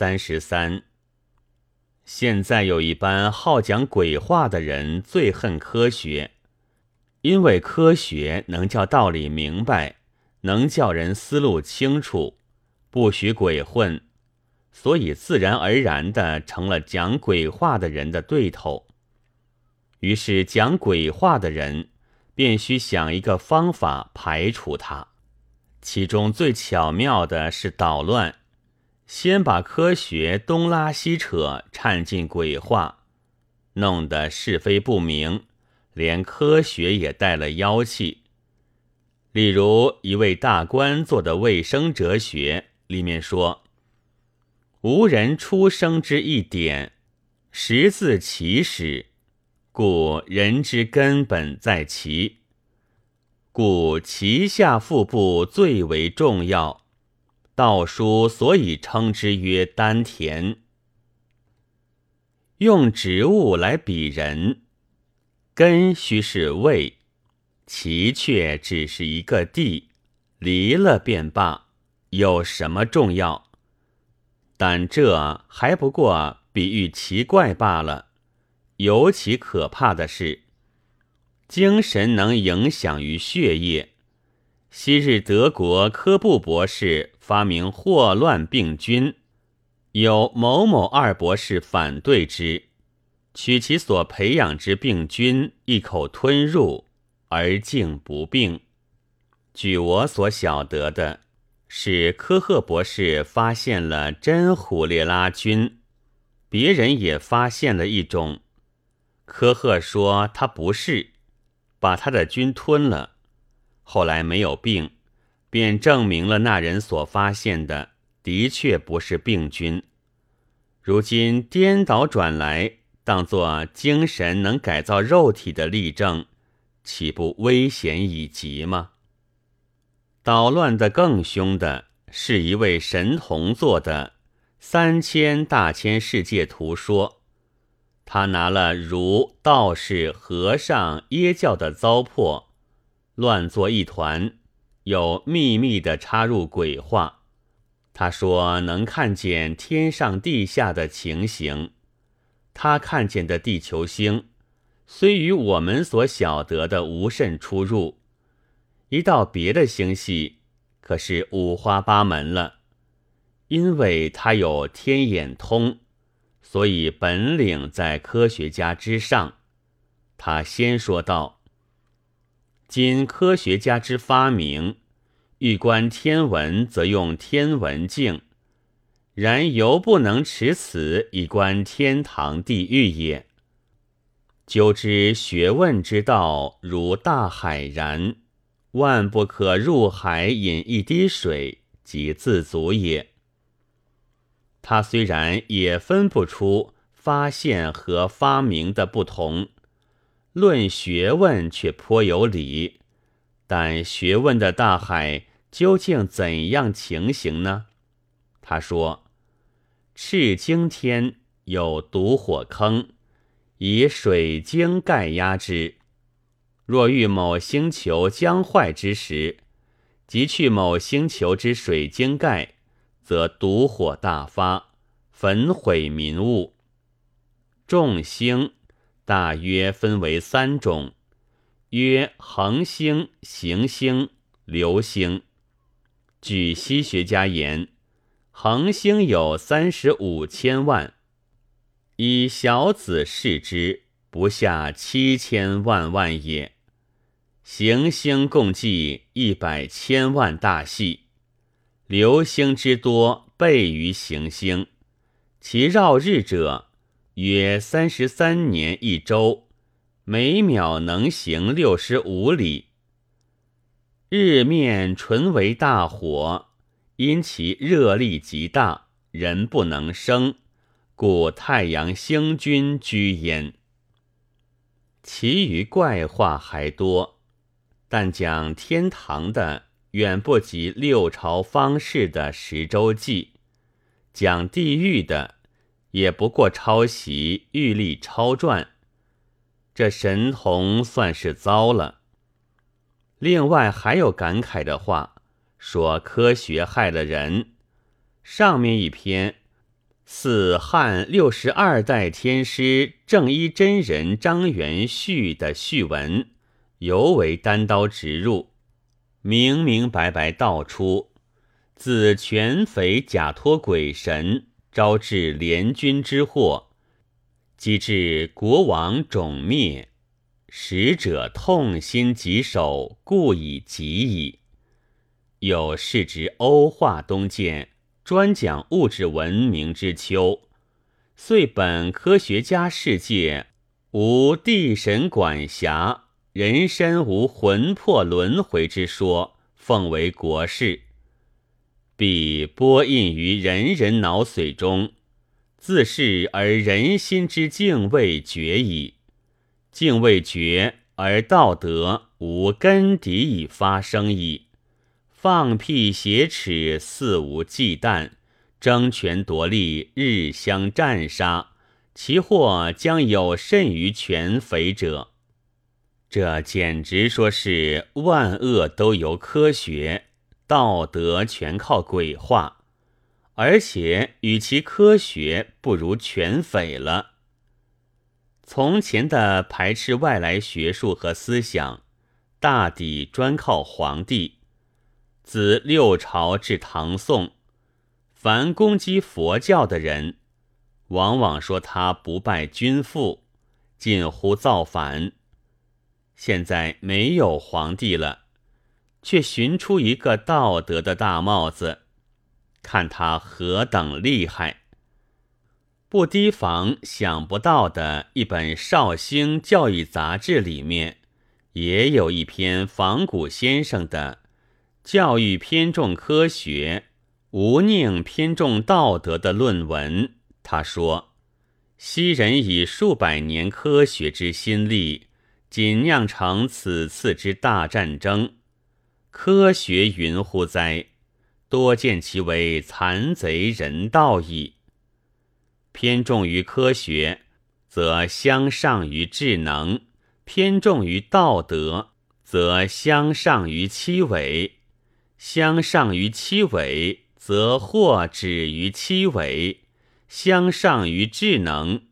三十三。现在有一般好讲鬼话的人最恨科学，因为科学能叫道理明白，能叫人思路清楚，不许鬼混，所以自然而然的成了讲鬼话的人的对头。于是讲鬼话的人便需想一个方法排除他，其中最巧妙的是捣乱。先把科学东拉西扯掺进鬼话，弄得是非不明，连科学也带了妖气。例如一位大官做的卫生哲学里面说：“无人出生之一点，实自其始，故人之根本在其，故脐下腹部最为重要。”道书所以称之曰丹田。用植物来比人，根须是胃，其却只是一个地，离了便罢，有什么重要？但这还不过比喻奇怪罢了。尤其可怕的是，精神能影响于血液。昔日德国科布博士发明霍乱病菌，有某某二博士反对之，取其所培养之病菌一口吞入，而竟不病。据我所晓得的，是科赫博士发现了真虎列拉菌，别人也发现了一种，科赫说他不是，把他的菌吞了。后来没有病，便证明了那人所发现的的确不是病菌。如今颠倒转来，当作精神能改造肉体的例证，岂不危险已极吗？捣乱的更凶的是一位神童做的《三千大千世界图说》，他拿了儒、道士、和尚、耶教的糟粕。乱作一团，又秘密的插入鬼话。他说能看见天上地下的情形，他看见的地球星，虽与我们所晓得的无甚出入。一到别的星系，可是五花八门了。因为他有天眼通，所以本领在科学家之上。他先说道。今科学家之发明，欲观天文，则用天文镜；然犹不能持此以观天堂地狱也。究之学问之道，如大海然，万不可入海饮一滴水，即自足也。他虽然也分不出发现和发明的不同。论学问却颇有理，但学问的大海究竟怎样情形呢？他说：“赤经天有毒火坑，以水晶盖压之。若遇某星球将坏之时，即去某星球之水晶盖，则毒火大发，焚毁民物。众星。”大约分为三种，曰恒星、行星、流星。据西学家言，恒星有三十五千万，以小子视之，不下七千万万也。行星共计一百千万大系，流星之多倍于行星，其绕日者。约三十三年一周，每秒能行六十五里。日面纯为大火，因其热力极大，人不能生，故太阳星君居焉。其余怪话还多，但讲天堂的远不及六朝方士的十周记，讲地狱的。也不过抄袭玉历抄传，这神童算是糟了。另外还有感慨的话，说科学害了人。上面一篇似汉六十二代天师正一真人张元旭的序文，尤为单刀直入，明明白白道出：自全匪假托鬼神，招致联军之祸，及至国王种灭，使者痛心疾首，故以疾矣。有事之欧化东渐。专讲物质文明之秋，遂本科学家世界无地神管辖，人身无魂魄轮回之说，奉为国事，必播印于人人脑髓中，自是而人心之敬畏绝矣。敬畏绝而道德无根底以发生矣。放屁挟持，肆无忌惮，争权夺利，日相战杀，其祸将有甚于全匪者。这简直说是万恶都由科学，道德全靠鬼话，而且与其科学不如全匪了。从前的排斥外来学术和思想，大抵专靠皇帝。自六朝至唐宋，凡攻击佛教的人，往往说他不拜君父，近乎造反。现在没有皇帝了，却寻出一个道德的大帽子，看他何等厉害！不提防想不到的一本绍兴教育杂志里面，也有一篇仿古先生的。教育偏重科学，无宁偏重道德的论文。他说：“昔人以数百年科学之心力，仅酿成此次之大战争，科学云乎哉？多见其为残贼人道矣。偏重于科学，则相上于智能；偏重于道德，则相上于七伪。”相上于七尾，则或止于七尾；相上于智能，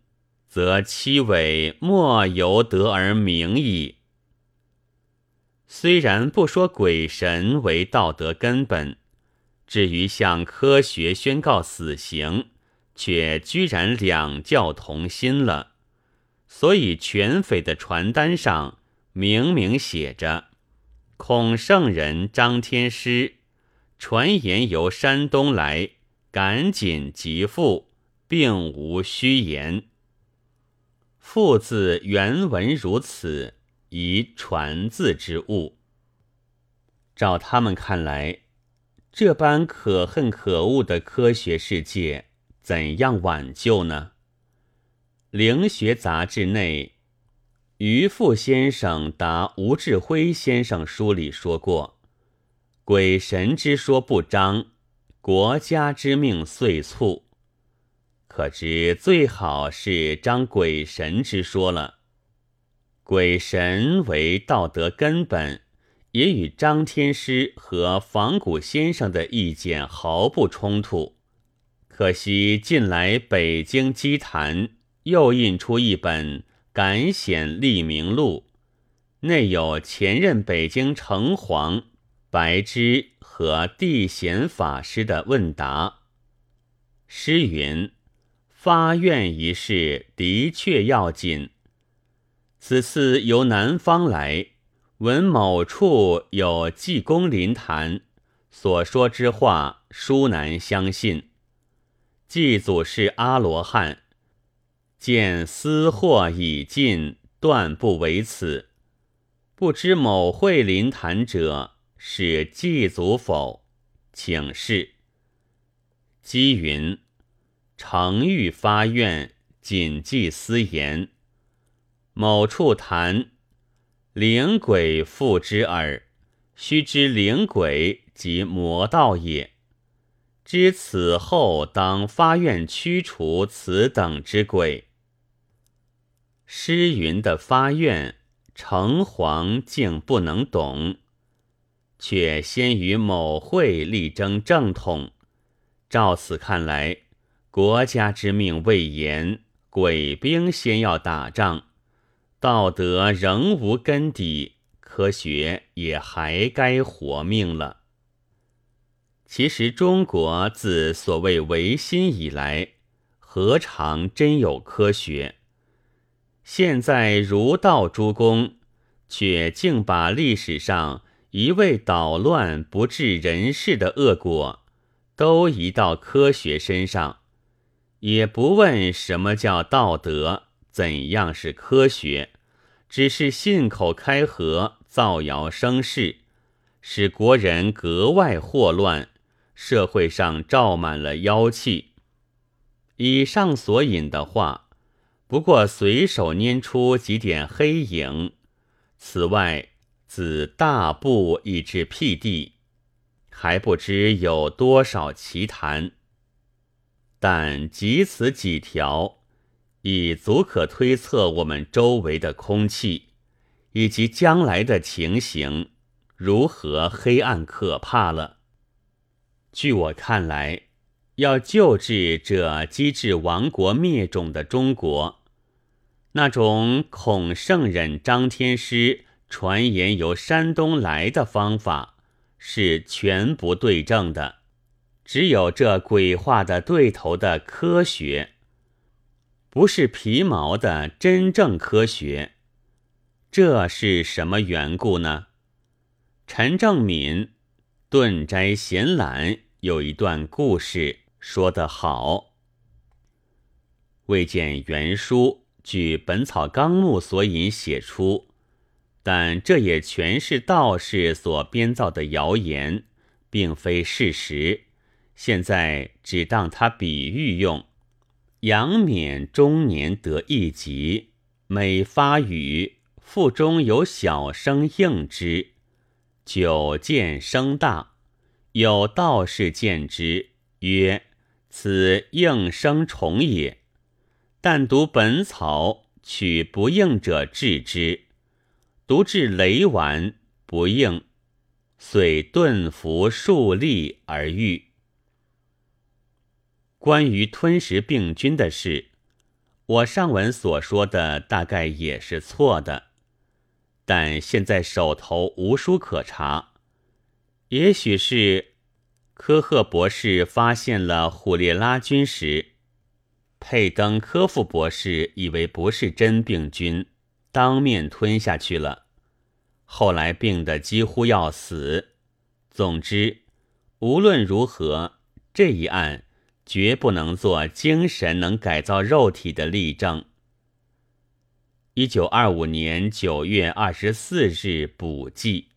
则七尾莫由得而明矣。虽然不说鬼神为道德根本，至于向科学宣告死刑，却居然两教同心了。所以全匪的传单上明明写着。孔圣人张天师传言由山东来，赶紧即赴，并无虚言。父字原文如此，以传字之物。照他们看来，这般可恨可恶的科学世界，怎样挽救呢？《灵学杂志》内。于富先生答吴志辉先生书里说过：“鬼神之说不彰，国家之命遂促。可知最好是张鬼神之说了。鬼神为道德根本，也与张天师和仿古先生的意见毫不冲突。可惜近来北京鸡坛又印出一本。”感显立名录内有前任北京城隍白芝和地显法师的问答。诗云：“发愿一事的确要紧。此次由南方来，闻某处有济公灵坛，所说之话殊难相信。祭祖是阿罗汉。”见私货已尽，断不为此。不知某会临坛者是祭祖否？请示。积云：诚欲发愿，谨记私言。某处谈灵鬼附之耳，须知灵鬼即魔道也。知此后当发愿驱除此等之鬼。诗云的发愿，城隍竟不能懂，却先与某会力争正统。照此看来，国家之命未严，鬼兵先要打仗，道德仍无根底，科学也还该活命了。其实中国自所谓维新以来，何尝真有科学？现在儒道诸公，却竟把历史上一味捣乱不治人事的恶果，都移到科学身上。也不问什么叫道德，怎样是科学，只是信口开河，造谣生事，使国人格外祸乱，社会上罩满了妖气。以上所引的话，不过随手拈出几点黑影，此外自大部以至辟地，还不知有多少奇谈。但即此几条，已足可推测我们周围的空气，以及将来的情形如何黑暗可怕了。据我看来，要救治这机智亡国灭种的中国，那种孔圣人张天师传言由山东来的方法，是全不对症的。只有这鬼话的对头的科学，不是皮毛的真正科学，这是什么缘故呢？陈正敏《顿斋闲览》有一段故事说得好：未见原书据《本草纲目》所引写出，但这也全是道士所编造的谣言，并非事实。现在只当他比喻用。杨冕中年得一疾，每发语，腹中有小声应之，久见声大。有道士见之，曰：“此应声虫也。”但读本草，取不应者治之，读至雷丸不应，遂顿服数粒而愈。关于吞食病菌的事，我上文所说的大概也是错的，但现在手头无书可查，也许是科赫博士发现了虎列拉菌时，佩登科夫博士以为不是真病菌，当面吞下去了，后来病得几乎要死。总之，无论如何，这一案。绝不能做精神能改造肉体的例证。一九二五年九月二十四日补记。